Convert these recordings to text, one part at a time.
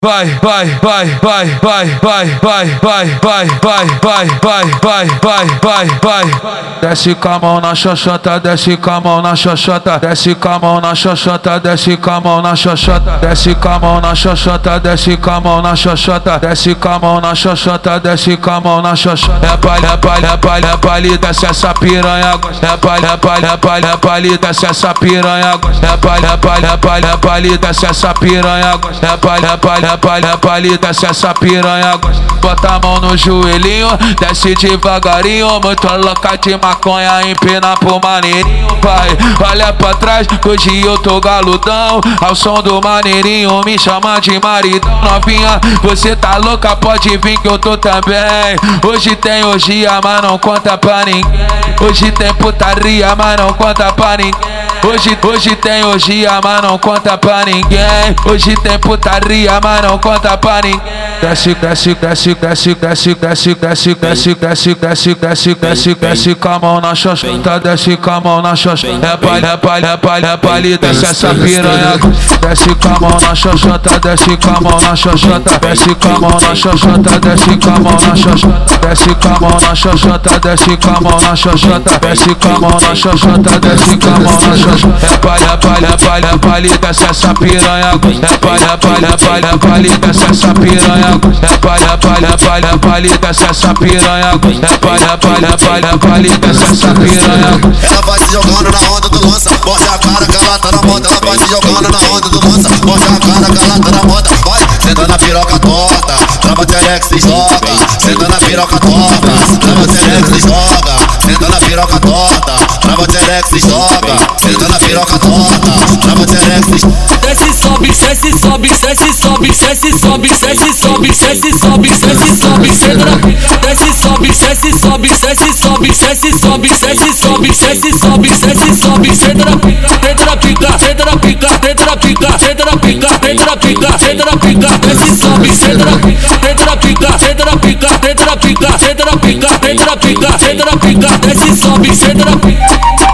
vai, vai, vai, vai, vai, vai, vai, vai, vai, vai, vai, vai, vai, vai, vai, vai. Desce com a mão na xoxota, desce com a mão na xoxota, desce com a mão na xoxota, desce com a mão na xoxota, desce com a mão na xoxota, desce com a mão na xoxota, desce com a mão na xoxota, desce com a mão na xoxota. É palha, palha, palha, palha, desce essa piranha. É palha, palha, palha, palha, desce essa piranha. É palha, palha, palha, palha, desce essa piranha. É palha, palha palha, palha, palha, se essa piranha gosta. Bota a mão no joelhinho, desce devagarinho. Muito louca de maconha, empina pro maneirinho. Vai, olha pra trás, hoje eu tô galudão. Ao som do maneirinho, me chama de maridão. Novinha, você tá louca, pode vir que eu tô também. Hoje tem orgia, mas não conta pra ninguém. Hoje tem putaria, mas não conta pra ninguém. Hoje, hoje tem orgia, mas não conta pra ninguém. Hoje tem putaria, mas não conta pra ninguém. Desce, desce, desce, desce, desce, desce, desce, desce, desce, desce, desce, desce, desce com a mão na xoxota, desce com a mão na xoxota. É palha, palha, palha, palha, desce essa piranha. Desce com a mão na xoxota, desce com a mão na xoxota, desce com a mão na xoxota, desce com a mão na xoxota, desce com a mão na xoxota, desce com a mão na xoxota, desce com a mão na xoxota, desce com a mão na xoxota. É palha, palha, palha, palha, se essa piranha É palha, palha, palha, palha, se essa piranha. É palha, palha, palha, palha, se essa piranha. É palha, palha, palha, palha, se essa piranha. Ela vai se jogando na onda do lança Morde a cara que na moda Ela vai se jogando na onda do lança Morde a cara que na moda Vai, senta na piroca torta Trava terex e joga. Senta na piroca torta Trava terex e joga. Senta na piroca torta Trava terex e joga Senta na piroca torta, trava xerex Desce, sobe, desce, sobe, desce, sobe, desce, sobe, desce, sobe, desce, sobe, desce, sobe, senta na Desce, sobe, desce, sobe, desce, sobe, desce, sobe, desce, sobe, desce, sobe, desce, sobe, senta na Senta na pica, senta na pica, senta na pica, senta na pica, senta na pica, senta na pica, desce, sobe, senta na pica, senta na pica, senta na pica, senta na pica, senta esse sobe, cê tropeia.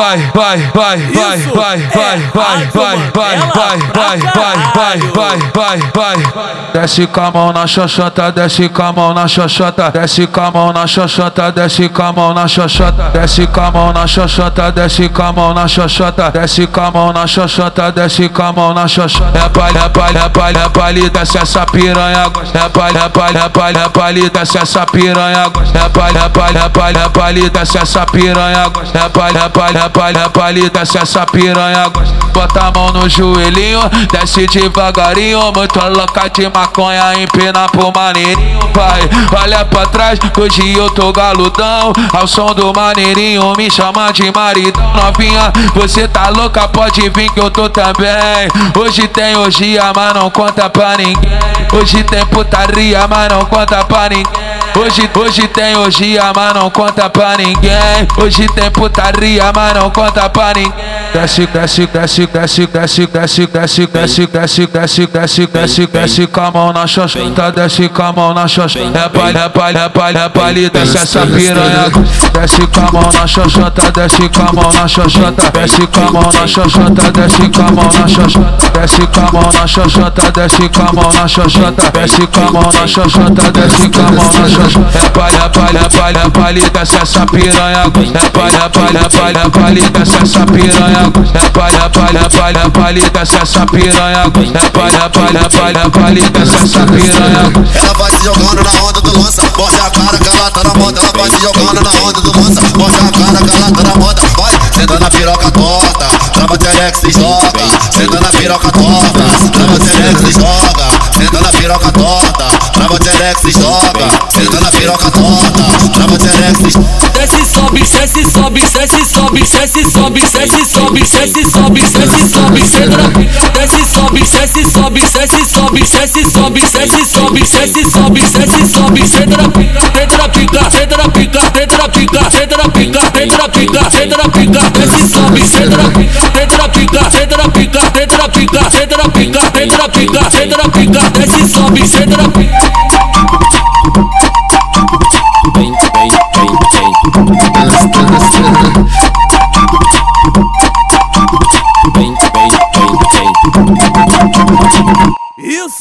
Vai, vai, vai, vai, vai, vai, vai, vai, vai, vai, vai, vai, vai, vai, vai, vai, desce com a mão na xoxota, desce com a mão na xoxota, desce com a mão na xoxota, desce com a mão na xoxota, desce com a mão na xoxota, desce com a mão na xoxota, desce com a mão na xoxota, desce com a mão na xoxota, é palha, palha, palha, palha, desce essa piranha, é palha, palha, palha, palha, desce essa piranha, é palha, palha, palha, palha, desce essa piranha, é palha, palha, palha, palha, se essa piranha gosta. Bota a mão no joelhinho, desce devagarinho. Muito louca de maconha, empina pro maneirinho. Vai, olha pra trás, hoje eu tô galudão. Ao som do maneirinho, me chama de maridão. Novinha, você tá louca, pode vir que eu tô também. Hoje tem orgia, mas não conta pra ninguém. Hoje tem putaria, mas não conta pra ninguém. Hoje, hoje tem orgia, mas não conta pra ninguém. Hoje tem putaria, mas não conta pra ninguém. Desce, desce, desce, desce, desce, desce, desce, desce, desce, desce, desce, desce, desce com a mão na xoxota, desce com a mão na xoxota. É palha, palha, palha, palha, desce essa piranha. Desce com a mão na xoxota, desce com a mão na xoxota, desce com a mão na xoxota, desce com a mão na xoxota, desce com a mão na xoxota, desce com a mão na xoxota, desce com a mão na xoxota, desce com a mão na xoxota. É palha, palha, palha, palha, desce essa piranha. É palha, palha, palha, palha, desce essa piranha. É palha, palha, palha, palha, desce essa piranha. É palha, palha, palha, palha, desce essa piranha. Ela vai se jogando na onda do lança, morde a cara que ela tá na moda. Ela vai se jogando na onda do lança, morde a cara que ela tá na moda. Vai, senta na piroca torta, trava terex e joga. Senta na piroca torta, trava terex e joga. Senta na piroca e joga. Senta na piroca torta, trava e joga. Desce, sobe, desce, sobe, desce, sobe, desce, sobe, desce, sobe, desce, sobe, desce, sobe, senta Desce, sobe, desce, sobe, desce, sobe, desce, sobe, desce, sobe, desce, sobe, desce, sobe, senta na Senta na pica, senta na pica, senta na pica, senta na pica, senta na pica, senta na pica, desce, sobe, senta na Senta na pica, senta na pica, senta na pica, senta na pica, senta na pica, senta na pica, desce, sobe, senta na pica